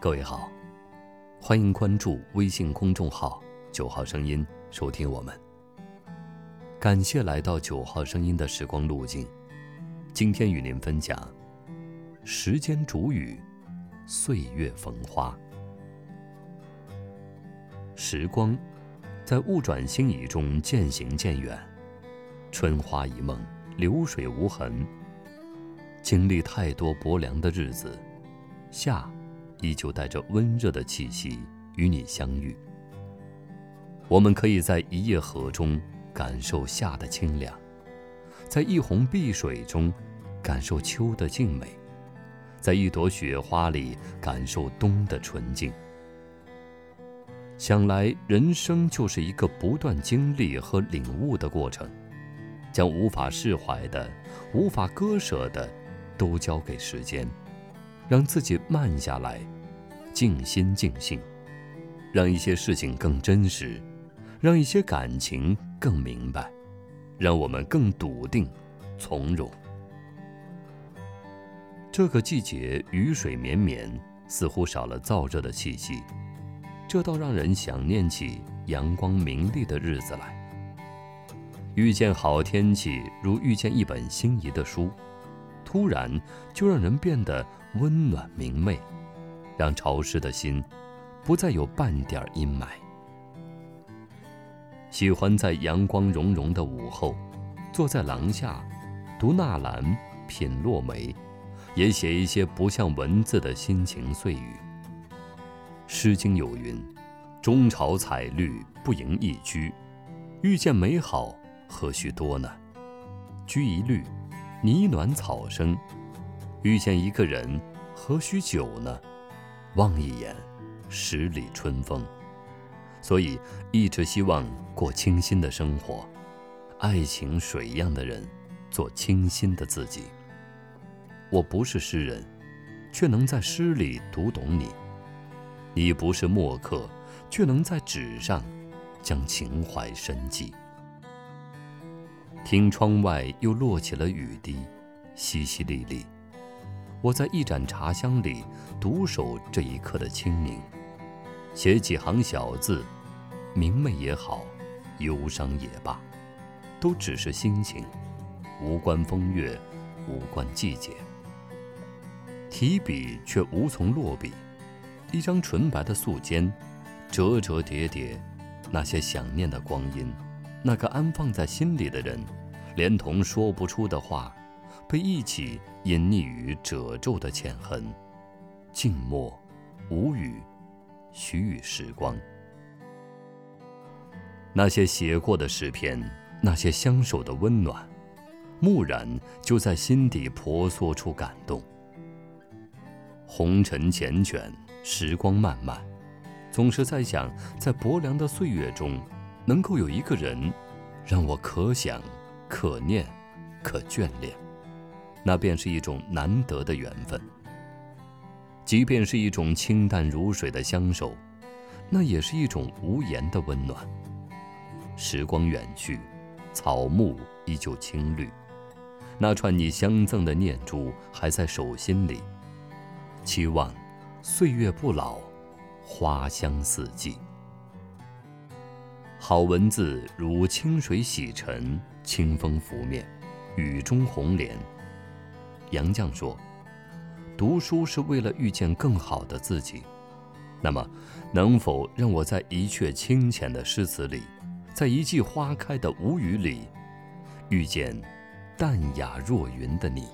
各位好，欢迎关注微信公众号“九号声音”，收听我们。感谢来到九号声音的时光路径，今天与您分享：时间煮雨，岁月逢花。时光在物转星移中渐行渐远，春花一梦，流水无痕。经历太多薄凉的日子，夏。依旧带着温热的气息与你相遇。我们可以在一叶荷中感受夏的清凉，在一泓碧水中感受秋的静美，在一朵雪花里感受冬的纯净。想来，人生就是一个不断经历和领悟的过程，将无法释怀的、无法割舍的，都交给时间。让自己慢下来，静心静性，让一些事情更真实，让一些感情更明白，让我们更笃定、从容。这个季节雨水绵绵，似乎少了燥热的气息，这倒让人想念起阳光明丽的日子来。遇见好天气，如遇见一本心仪的书。突然，就让人变得温暖明媚，让潮湿的心不再有半点阴霾。喜欢在阳光融融的午后，坐在廊下，读纳兰，品落梅，也写一些不像文字的心情碎语。《诗经》有云：“中朝采绿，不盈一居。”遇见美好，何须多呢？居一绿。泥暖草生，遇见一个人，何须久呢？望一眼，十里春风。所以一直希望过清新的生活，爱情水一样的人，做清新的自己。我不是诗人，却能在诗里读懂你；你不是墨客，却能在纸上将情怀深记。听窗外又落起了雨滴，淅淅沥沥。我在一盏茶香里独守这一刻的清明，写几行小字，明媚也好，忧伤也罢，都只是心情，无关风月，无关季节。提笔却无从落笔，一张纯白的素笺，折折叠叠，那些想念的光阴。那个安放在心里的人，连同说不出的话，被一起隐匿于褶皱的浅痕。静默，无语，许与时光。那些写过的诗篇，那些相守的温暖，蓦然就在心底婆娑出感动。红尘缱绻，时光漫漫，总是在想，在薄凉的岁月中。能够有一个人，让我可想、可念、可眷恋，那便是一种难得的缘分。即便是一种清淡如水的相守，那也是一种无言的温暖。时光远去，草木依旧青绿，那串你相赠的念珠还在手心里。期望岁月不老，花香四季。好文字如清水洗尘，清风拂面，雨中红莲。杨绛说：“读书是为了遇见更好的自己。”那么，能否让我在一阙清浅的诗词里，在一季花开的无语里，遇见淡雅若云的你？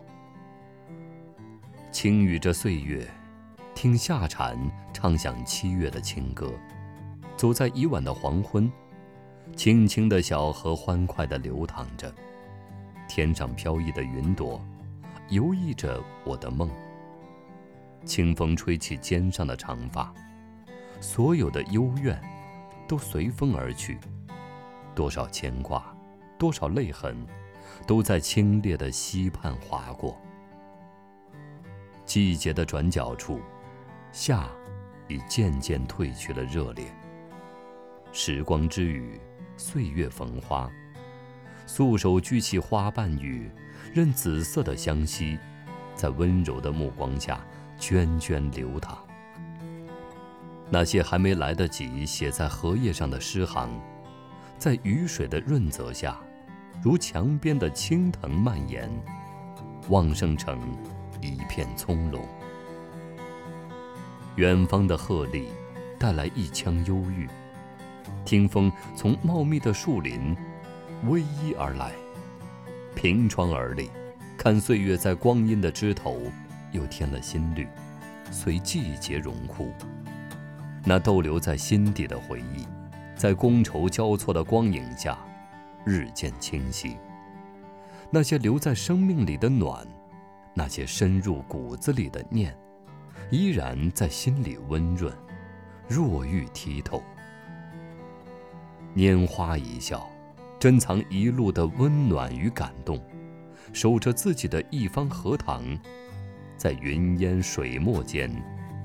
轻语着岁月，听夏蝉唱响七月的情歌，走在已晚的黄昏。清清的小河欢快地流淌着，天上飘逸的云朵，游弋着我的梦。清风吹起肩上的长发，所有的幽怨，都随风而去。多少牵挂，多少泪痕，都在清冽的溪畔划过。季节的转角处，夏，已渐渐褪去了热烈。时光之雨。岁月逢花，素手掬起花瓣雨，任紫色的香溪，在温柔的目光下涓涓流淌。那些还没来得及写在荷叶上的诗行，在雨水的润泽下，如墙边的青藤蔓延，旺盛成一片葱茏。远方的鹤唳带来一腔忧郁，听风从茂密的树林逶迤而来，凭窗而立，看岁月在光阴的枝头又添了新绿，随季节荣枯。那逗留在心底的回忆，在觥筹交错的光影下，日渐清晰。那些留在生命里的暖，那些深入骨子里的念。依然在心里温润，若玉剔透。拈花一笑，珍藏一路的温暖与感动，守着自己的一方荷塘，在云烟水墨间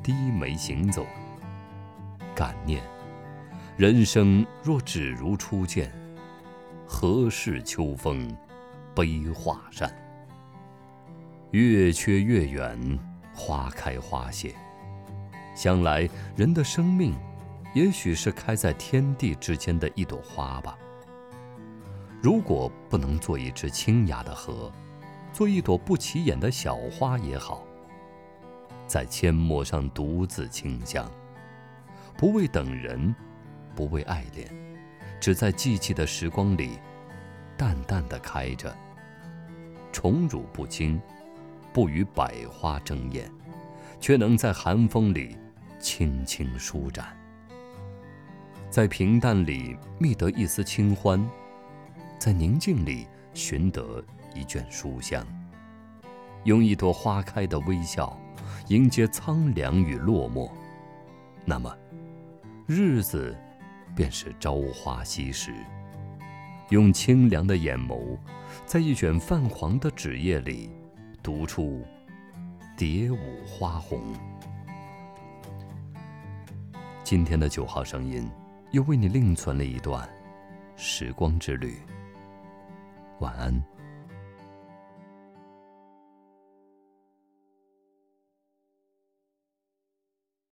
低眉行走。感念，人生若只如初见，何事秋风悲画扇？月缺月圆。花开花谢，想来人的生命，也许是开在天地之间的一朵花吧。如果不能做一只清雅的荷，做一朵不起眼的小花也好，在阡陌上独自清香，不为等人，不为爱恋，只在寂寂的时光里，淡淡的开着，宠辱不惊。不与百花争艳，却能在寒风里轻轻舒展，在平淡里觅得一丝清欢，在宁静里寻得一卷书香，用一朵花开的微笑迎接苍凉与落寞，那么，日子便是朝花夕拾。用清凉的眼眸，在一卷泛黄的纸页里。读出蝶舞花红。今天的九号声音，又为你另存了一段时光之旅。晚安。